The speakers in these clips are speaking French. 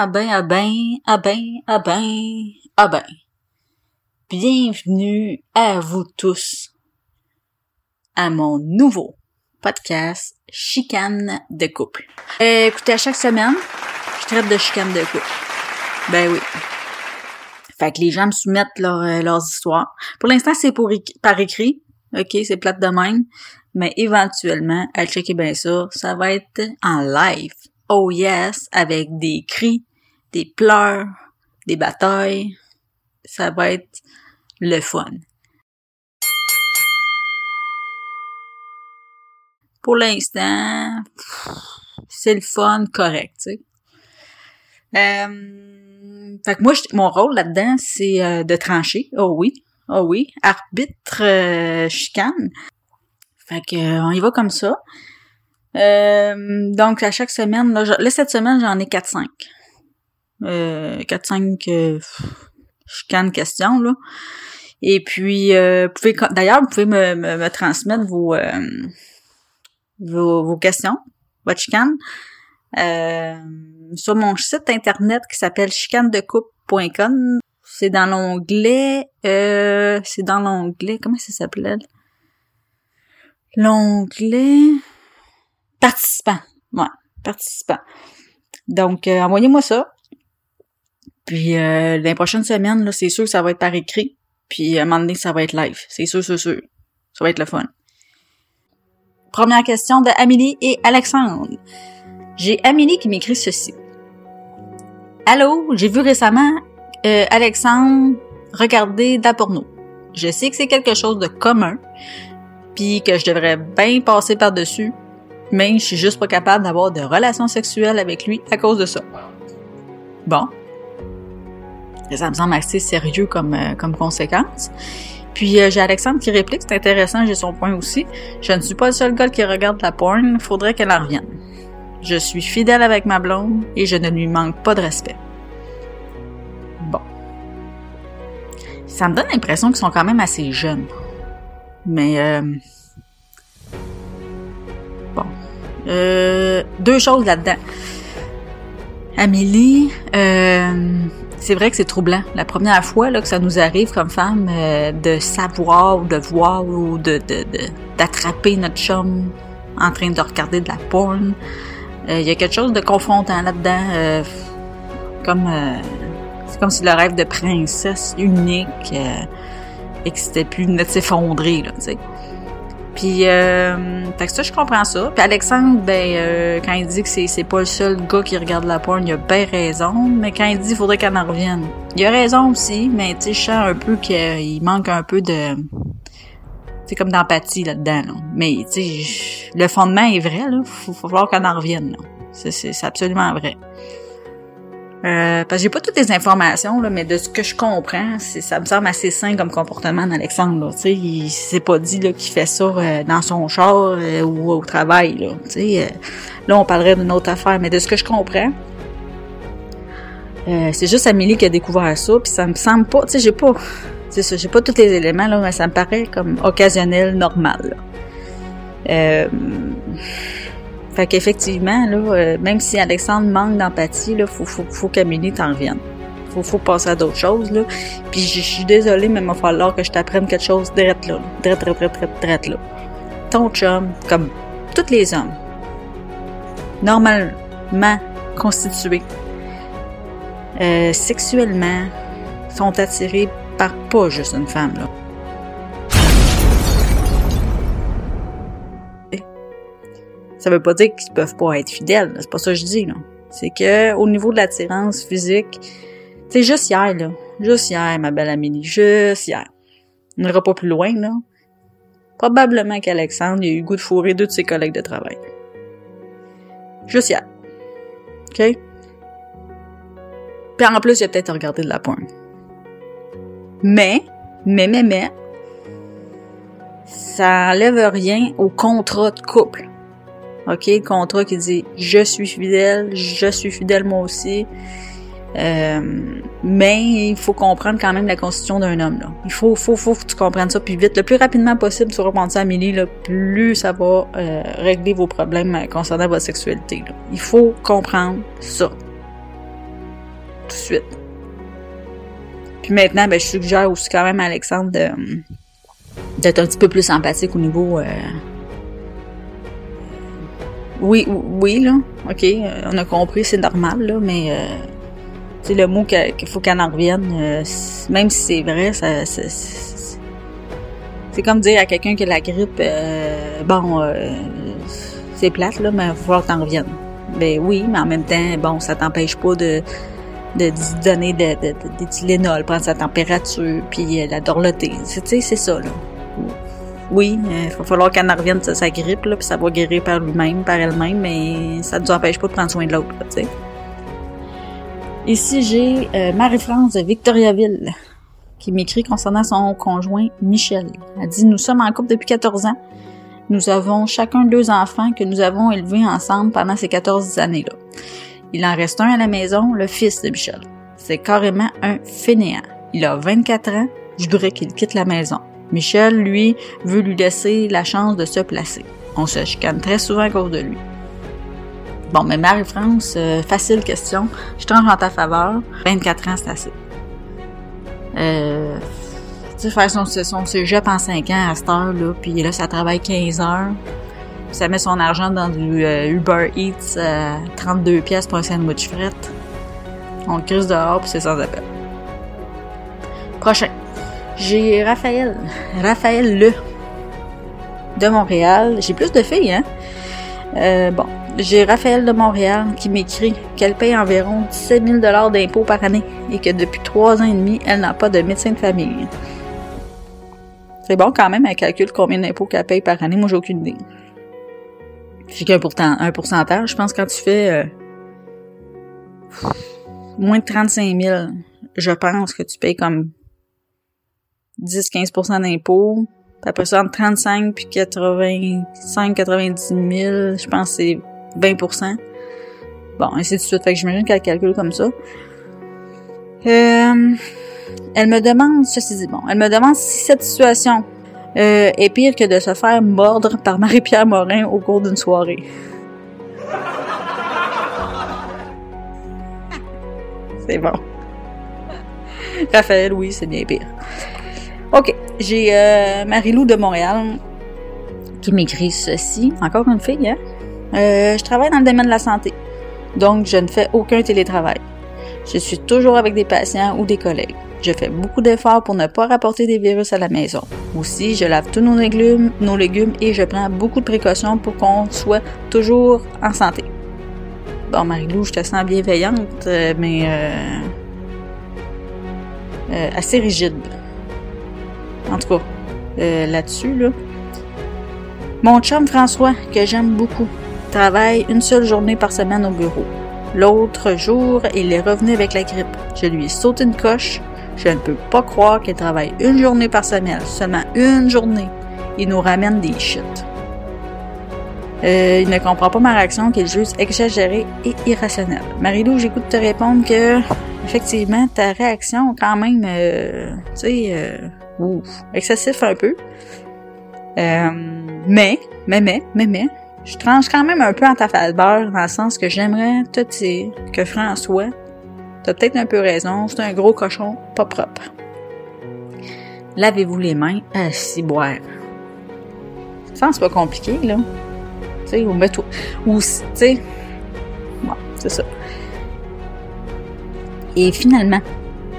ah ben, ah ben, ah ben, ah ben, ah ben. Bienvenue à vous tous à mon nouveau podcast Chicane de couple. Euh, écoutez, à chaque semaine, je traite de chicane de couple. Ben oui. Fait que les gens me soumettent euh, leurs histoires. Pour l'instant, c'est pour par écrit. OK, c'est plate de même. Mais éventuellement, à checker bien ça, ça va être en live. Oh yes, avec des cris, des pleurs, des batailles. Ça va être le fun. Pour l'instant, c'est le fun correct, tu sais. Euh, fait que moi, mon rôle là-dedans, c'est euh, de trancher. Oh oui, oh oui. Arbitre euh, chicane. Fait que on y va comme ça. donc à chaque semaine, là, là cette semaine, j'en ai 4-5. Euh, 4-5 chicane questions, là. Et puis, euh, pouvez, d'ailleurs, vous pouvez me, me, transmettre vos, vos, vos, questions, votre chicane. Euh, sur mon site internet qui s'appelle chicanedecoupe.com. C'est dans l'onglet, euh, c'est dans l'onglet, comment ça s'appelait? L'onglet participants. Ouais, participants. Donc, euh, envoyez-moi ça. Puis, euh, les prochaines semaines, là, c'est sûr que ça va être par écrit. Puis, à un moment donné, ça va être live. C'est sûr, c'est sûr. Ça va être le fun. Première question de Amélie et Alexandre. J'ai Amélie qui m'écrit ceci. Allô, j'ai vu récemment euh, Alexandre regarder de porno. Je sais que c'est quelque chose de commun, puis que je devrais bien passer par-dessus, mais je suis juste pas capable d'avoir de relations sexuelles avec lui à cause de ça. Bon. Ça me semble assez sérieux comme, euh, comme conséquence. Puis euh, j'ai Alexandre qui réplique, c'est intéressant, j'ai son point aussi. Je ne suis pas le seul gars qui regarde la porn, faudrait qu'elle en revienne. Je suis fidèle avec ma blonde et je ne lui manque pas de respect. Bon. Ça me donne l'impression qu'ils sont quand même assez jeunes. Mais euh... bon. Euh, deux choses là-dedans. Amélie, euh, c'est vrai que c'est troublant. La première fois là, que ça nous arrive comme femme euh, de savoir ou de voir ou de d'attraper notre chum en train de regarder de la porn, il euh, y a quelque chose de confrontant là-dedans. Euh, comme euh, c'est comme si le rêve de princesse unique et que c'était plus de s'effondrer, là, tu Puis, fait que ça, je comprends ça. Puis Alexandre, ben, quand il dit que c'est, pas le seul gars qui regarde la porn, il a bien raison. Mais quand il dit qu'il faudrait qu'elle en revienne, il a raison aussi. Mais tu sais, je sens un peu qu'il manque un peu de, c'est comme d'empathie là-dedans. Là. Mais tu sais, le fondement est vrai, là. Faut, faut falloir qu'on en revienne. Là. C'est, absolument vrai. Euh, parce que j'ai pas toutes les informations, là, mais de ce que je comprends, ça me semble assez sain comme comportement d'Alexandre. Tu sais, il s'est pas dit là, qu'il fait ça euh, dans son char euh, ou au travail. Là, euh, là, on parlerait d'une autre affaire, mais de ce que je comprends, c'est juste Amélie qui a découvert ça, puis ça me semble pas, tu sais, j'ai pas, ça, j'ai pas tous les éléments, là, mais ça me paraît comme occasionnel, normal. Fait qu'effectivement, là, euh, même si Alexandre manque d'empathie, là, faut, faut, faut qu'Amélie t'en revienne. Faut, faut passer à d'autres choses, là. Puis je suis désolée, mais il va falloir que je t'apprenne quelque chose direct là. Direct, direct, direct, là. Ton chum, comme tous les hommes, normalement constitués, euh, sexuellement, sont attirés par pas juste une femme, là. Ça veut pas dire qu'ils peuvent pas être fidèles, c'est pas ça que je dis, là. C'est que, au niveau de l'attirance physique, c'est juste hier, là. Juste hier, ma belle Amélie. Juste hier. On n'ira pas plus loin, là. Probablement qu'Alexandre, a eu goût de fourrer deux de ses collègues de travail. Juste hier. OK? Puis en plus, il a peut-être regardé de la pointe. Mais, mais, mais, mais, ça enlève rien au contrat de couple. OK? Le contrat qui dit je suis fidèle, je suis fidèle moi aussi. Euh, mais il faut comprendre quand même la constitution d'un homme. Là. Il faut, faut, faut que tu comprennes ça plus vite. Le plus rapidement possible, tu reprends ça à Amélie, là, plus ça va euh, régler vos problèmes concernant votre sexualité. Il faut comprendre ça. de suite. Puis maintenant, ben, je suggère aussi quand même à Alexandre d'être un petit peu plus empathique au niveau... Euh, oui, oui, là, ok, euh, on a compris, c'est normal, là, mais euh, c'est le mot qu'il faut qu'elle en revienne, euh, même si c'est vrai, ça, c'est comme dire à quelqu'un qui a la grippe, bon, c'est plate, là, mais il va falloir que t'en reviennes. Ben oui, mais en même temps, bon, ça t'empêche pas de de, donner de, de, de, des Tylenol, prendre sa température, puis la dorloter. C'est ça, là oui, il va falloir qu'elle en revienne de sa grippe, là, puis ça va guérir par lui-même, par elle-même, mais ça ne nous empêche pas de prendre soin de l'autre, tu sais. Ici, j'ai euh, Marie-France de Victoriaville qui m'écrit concernant son conjoint Michel. Elle dit, nous sommes en couple depuis 14 ans. Nous avons chacun deux enfants que nous avons élevés ensemble pendant ces 14 années-là. Il en reste un à la maison, le fils de Michel. C'est carrément un fainéant. Il a 24 ans, je voudrais qu'il quitte la maison. Michel, lui, veut lui laisser la chance de se placer. On se chicane très souvent à cause de lui. Bon, mais Marie-France, euh, facile question. Je tranche en ta faveur. 24 ans, c'est assez. Euh, tu sais, faire son, son cégep en 5 ans à cette heure-là, puis là, ça travaille 15 heures. ça met son argent dans du euh, Uber Eats à 32 pièces pour un sandwich fret. On crise dehors, puis c'est sans appel. Prochain. J'ai Raphaël. Raphaël Le. De Montréal. J'ai plus de filles, hein? Euh, bon. J'ai Raphaël de Montréal qui m'écrit qu'elle paye environ 17 000 d'impôts par année et que depuis trois ans et demi, elle n'a pas de médecin de famille. C'est bon quand même, elle calcule combien d'impôts qu'elle paye par année. Moi, j'ai aucune idée. J'ai qu'un un pourcentage. Je pense quand tu fais euh, moins de 35 000, je pense que tu payes comme 10-15 d'impôts. Puis après ça, entre 35 puis 85, 90 000, je pense que c'est 20% Bon, ainsi de suite. Fait que j'imagine qu'elle calcule comme ça. Euh, elle me demande, ceci dit, bon, elle me demande si cette situation euh, est pire que de se faire mordre par Marie-Pierre Morin au cours d'une soirée. c'est bon. Raphaël, oui, c'est bien pire. OK. J'ai euh, Marie-Lou de Montréal qui m'écrit ceci. Encore une fille, hein? Euh, je travaille dans le domaine de la santé. Donc, je ne fais aucun télétravail. Je suis toujours avec des patients ou des collègues. Je fais beaucoup d'efforts pour ne pas rapporter des virus à la maison. Aussi, je lave tous nos légumes, nos légumes et je prends beaucoup de précautions pour qu'on soit toujours en santé. Bon, Marie-Lou, je te sens bienveillante, euh, mais euh, euh, assez rigide. En tout cas, euh, là-dessus, là. Mon chum François, que j'aime beaucoup, travaille une seule journée par semaine au bureau. L'autre jour, il est revenu avec la grippe. Je lui ai sauté une coche. Je ne peux pas croire qu'il travaille une journée par semaine, seulement une journée. Il nous ramène des shit. Euh, il ne comprend pas ma réaction qu'il juge exagérée et irrationnelle. Marie-Lou, j'écoute te répondre que, effectivement, ta réaction, quand même, euh, tu sais, ouf, excessif un peu. Euh, mais, mais, mais, mais, mais, je tranche quand même un peu en ta faveur dans le sens que j'aimerais te dire que François, t'as peut-être un peu raison, c'est un gros cochon pas propre. Lavez-vous les mains à boire. Ça, c'est pas compliqué, là. Tu sais, ou mets-toi. Ou, tu sais. Bon, c'est ça. Et finalement,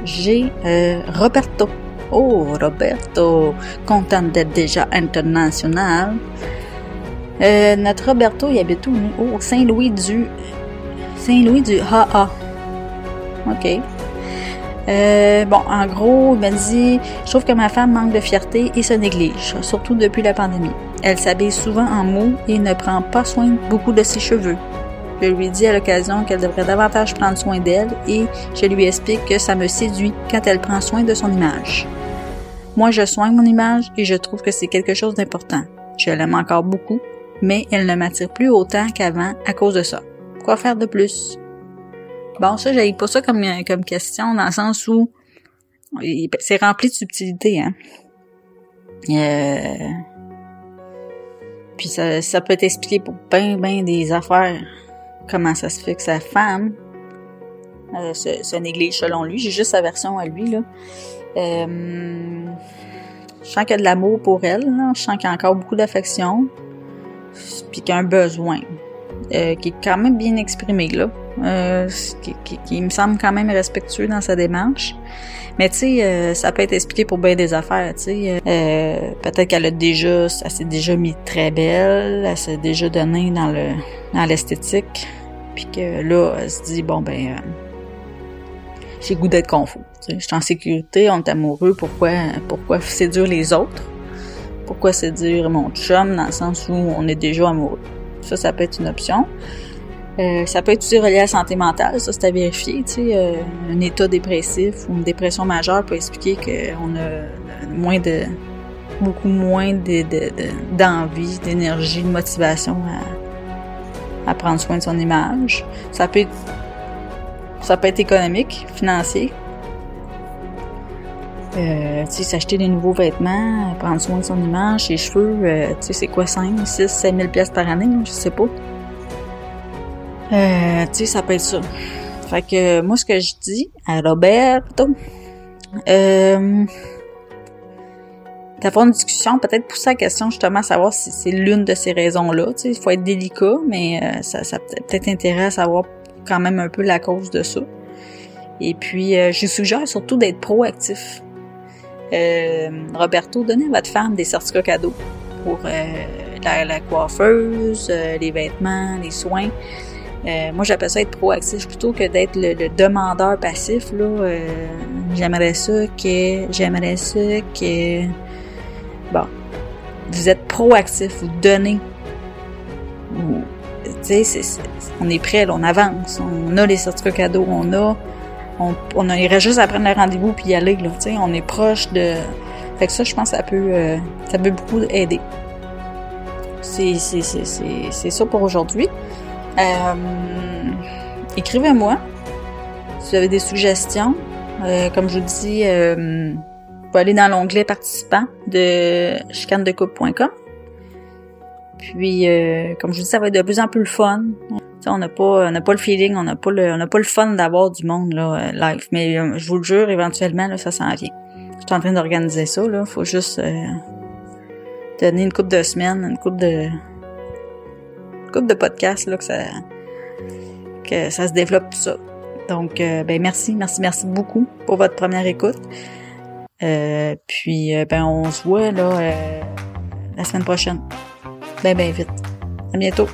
j'ai euh, Roberto Oh, Roberto, content d'être déjà international. Euh, notre Roberto, il habite où, Oh, Saint-Louis du... Saint-Louis du AA. OK. Euh, bon, en gros, il m'a dit Je trouve que ma femme manque de fierté et se néglige, surtout depuis la pandémie. Elle s'habille souvent en mou et ne prend pas soin beaucoup de ses cheveux. Je lui dis à l'occasion qu'elle devrait davantage prendre soin d'elle et je lui explique que ça me séduit quand elle prend soin de son image. Moi, je soigne mon image et je trouve que c'est quelque chose d'important. Je l'aime encore beaucoup, mais elle ne m'attire plus autant qu'avant à cause de ça. Quoi faire de plus? Bon, ça, j'avais pas ça comme, comme question, dans le sens où c'est rempli de subtilité, hein. Euh... Puis ça, ça peut t'expliquer pour bien, bien des affaires comment ça se fait que sa femme se, néglige selon lui. J'ai juste sa version à lui. Là. Je sens qu'il y a de l'amour pour elle. Je sens qu'il y a encore beaucoup d'affection. Puis qu'il y a un besoin. qui est quand même bien exprimé là. Qui, qui, me semble quand même respectueux dans sa démarche. Mais tu sais, euh, ça peut être expliqué pour bien des affaires, tu sais. Euh, peut-être qu'elle a déjà, elle s'est déjà mis très belle, elle s'est déjà donnée dans le dans l'esthétique, puis que là, elle se dit bon ben, euh, j'ai goût d'être confort. Je suis en sécurité, on est amoureux, pourquoi pourquoi séduire les autres? Pourquoi séduire mon chum dans le sens où on est déjà amoureux? Ça, ça peut être une option. Euh, ça peut être aussi relié à la santé mentale, ça c'est à vérifier. Tu sais, euh, un état dépressif ou une dépression majeure peut expliquer qu'on a moins de beaucoup moins d'envie, d'énergie, de motivation à, prendre soin de son image. Ça peut être ça peut être économique, financier. Euh, tu sais, s'acheter des nouveaux vêtements, prendre soin de son image, ses cheveux, tu sais, c'est quoi, 5, 6, 7 000 pièces par année, je sais pas. Euh, tu sais, ça peut être ça. Fait que moi, ce que je dis à Roberto, euh, d'avoir une discussion, peut-être pousser la question justement à savoir si c'est l'une de ces raisons-là. Tu sais, il faut être délicat, mais euh, ça, ça peut-être intérêt à savoir quand même un peu la cause de ça. Et puis, euh, je suggère surtout d'être proactif. Euh, Roberto, donnez à votre femme des certificats cadeaux pour euh, la, la, coiffeuse, les vêtements, les soins. Euh, moi, j'appelle ça être proactif plutôt que d'être le, demandeur passif. Là, euh, j'aimerais ça que, j'aimerais ça que, bon, vous êtes proactif, vous donnez. On est prêt, on avance, on a les certificats cadeaux, on a, on, on irait juste à prendre le rendez-vous puis y aller. Là, tu sais, on est proche de. Fait que ça, je pense, ça peut, euh, ça peut beaucoup aider. C'est, ça pour aujourd'hui. Euh, écrivez-moi si vous avez des suggestions. Euh, comme je vous dis, vous pouvez aller dans l'onglet participants de chicanedecouple.com. Puis, euh, comme je vous dis, ça va être de plus en plus le fun. on n'a pas, on n'a pas le feeling, on n'a pas le, on n'a pas le fun d'avoir du monde là live. Mais je vous le jure, éventuellement là, ça s'en vient. Je suis en train d'organiser ça là. Faut juste donner une coupe de semaines, une coupe de couple de podcasts là, que ça que ça se développe tout ça. Donc euh, ben merci, merci, merci beaucoup pour votre première écoute. Euh, puis euh, ben on se voit là la semaine prochaine. Ben ben vite. À bientôt.